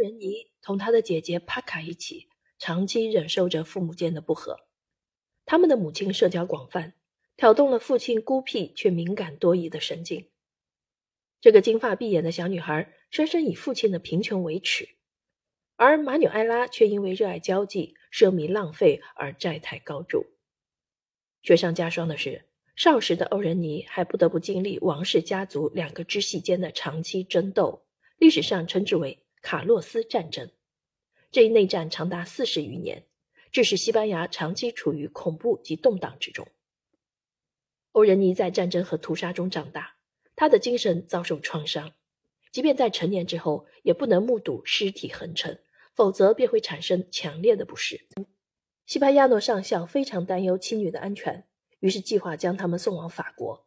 欧仁妮同她的姐姐帕卡一起，长期忍受着父母间的不和。他们的母亲社交广泛，挑动了父亲孤僻却敏感多疑的神经。这个金发碧眼的小女孩，深深以父亲的贫穷为耻，而马纽埃拉却因为热爱交际、奢靡浪费而债台高筑。雪上加霜的是，少时的欧仁妮还不得不经历王室家族两个支系间的长期争斗，历史上称之为。卡洛斯战争，这一内战长达四十余年，致使西班牙长期处于恐怖及动荡之中。欧仁尼在战争和屠杀中长大，他的精神遭受创伤，即便在成年之后，也不能目睹尸体横陈，否则便会产生强烈的不适。西班牙诺上校非常担忧妻女的安全，于是计划将他们送往法国。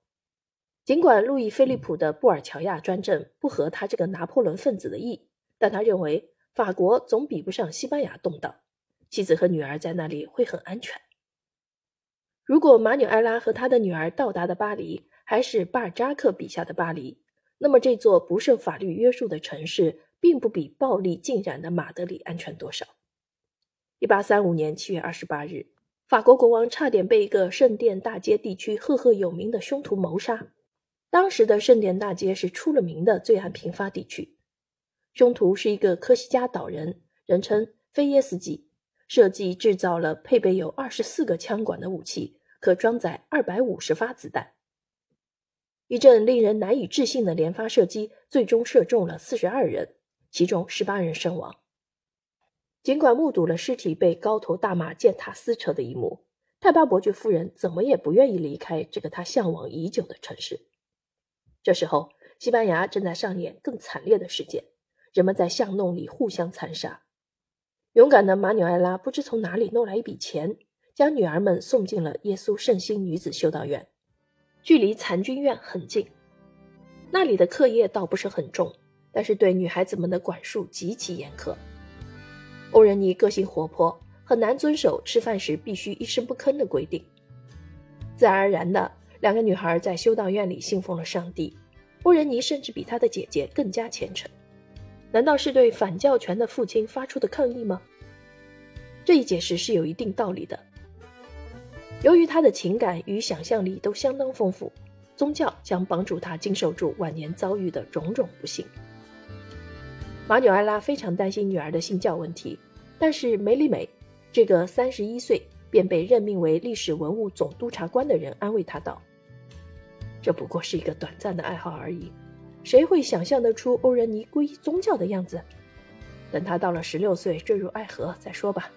尽管路易菲利普的布尔乔亚专政不合他这个拿破仑分子的意。但他认为法国总比不上西班牙动荡，妻子和女儿在那里会很安全。如果马纽埃拉和他的女儿到达的巴黎还是巴尔扎克笔下的巴黎，那么这座不受法律约束的城市并不比暴力浸染的马德里安全多少。一八三五年七月二十八日，法国国王差点被一个圣殿大街地区赫赫有名的凶徒谋杀。当时的圣殿大街是出了名的罪案频发地区。凶徒是一个科西嘉岛人，人称菲耶斯基，设计制造了配备有二十四个枪管的武器，可装载二百五十发子弹。一阵令人难以置信的连发射击，最终射中了四十二人，其中十八人身亡。尽管目睹了尸体被高头大马践踏撕扯的一幕，泰巴伯爵夫人怎么也不愿意离开这个她向往已久的城市。这时候，西班牙正在上演更惨烈的事件。人们在巷弄里互相残杀。勇敢的马纽埃拉不知从哪里弄来一笔钱，将女儿们送进了耶稣圣心女子修道院，距离残军院很近。那里的课业倒不是很重，但是对女孩子们的管束极其严苛。欧仁妮个性活泼，很难遵守吃饭时必须一声不吭的规定。自然而然的，两个女孩在修道院里信奉了上帝。欧仁妮甚至比她的姐姐更加虔诚。难道是对反教权的父亲发出的抗议吗？这一解释是有一定道理的。由于他的情感与想象力都相当丰富，宗教将帮助他经受住晚年遭遇的种种不幸。马纽埃拉非常担心女儿的信教问题，但是梅里美这个三十一岁便被任命为历史文物总督察官的人安慰他道：“这不过是一个短暂的爱好而已。”谁会想象得出欧仁妮皈依宗教的样子？等他到了十六岁坠入爱河再说吧。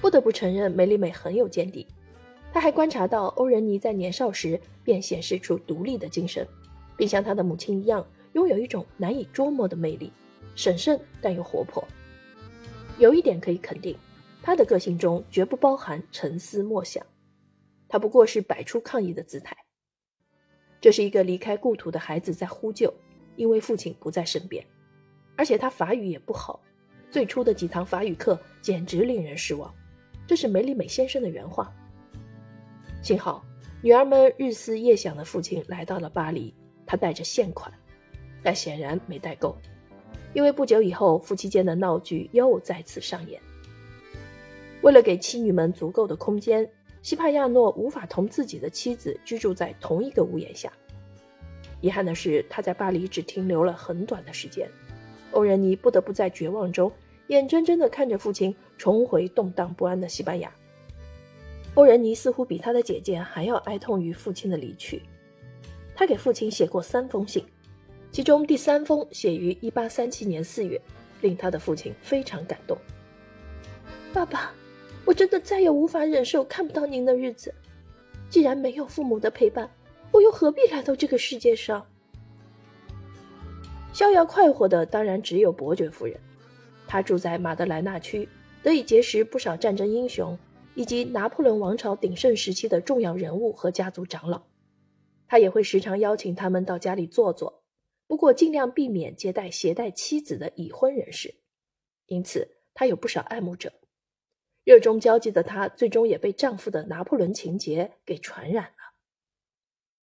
不得不承认，梅里美很有见地。他还观察到欧仁妮在年少时便显示出独立的精神，并像他的母亲一样，拥有一种难以捉摸的魅力，审慎但又活泼。有一点可以肯定，他的个性中绝不包含沉思默想，他不过是摆出抗议的姿态。这是一个离开故土的孩子在呼救，因为父亲不在身边，而且他法语也不好，最初的几堂法语课简直令人失望。这是梅里美先生的原话。幸好女儿们日思夜想的父亲来到了巴黎，他带着现款，但显然没带够，因为不久以后夫妻间的闹剧又再次上演。为了给妻女们足够的空间。西帕亚诺无法同自己的妻子居住在同一个屋檐下。遗憾的是，他在巴黎只停留了很短的时间。欧仁妮不得不在绝望中，眼睁睁地看着父亲重回动荡不安的西班牙。欧仁妮似乎比他的姐姐还要哀痛于父亲的离去。他给父亲写过三封信，其中第三封写于1837年4月，令他的父亲非常感动。爸爸。我真的再也无法忍受看不到您的日子。既然没有父母的陪伴，我又何必来到这个世界上？逍遥快活的当然只有伯爵夫人，她住在马德莱纳区，得以结识不少战争英雄以及拿破仑王朝鼎盛时期的重要人物和家族长老。他也会时常邀请他们到家里坐坐，不过尽量避免接待携带妻子的已婚人士。因此，他有不少爱慕者。热衷交际的她，最终也被丈夫的拿破仑情节给传染了。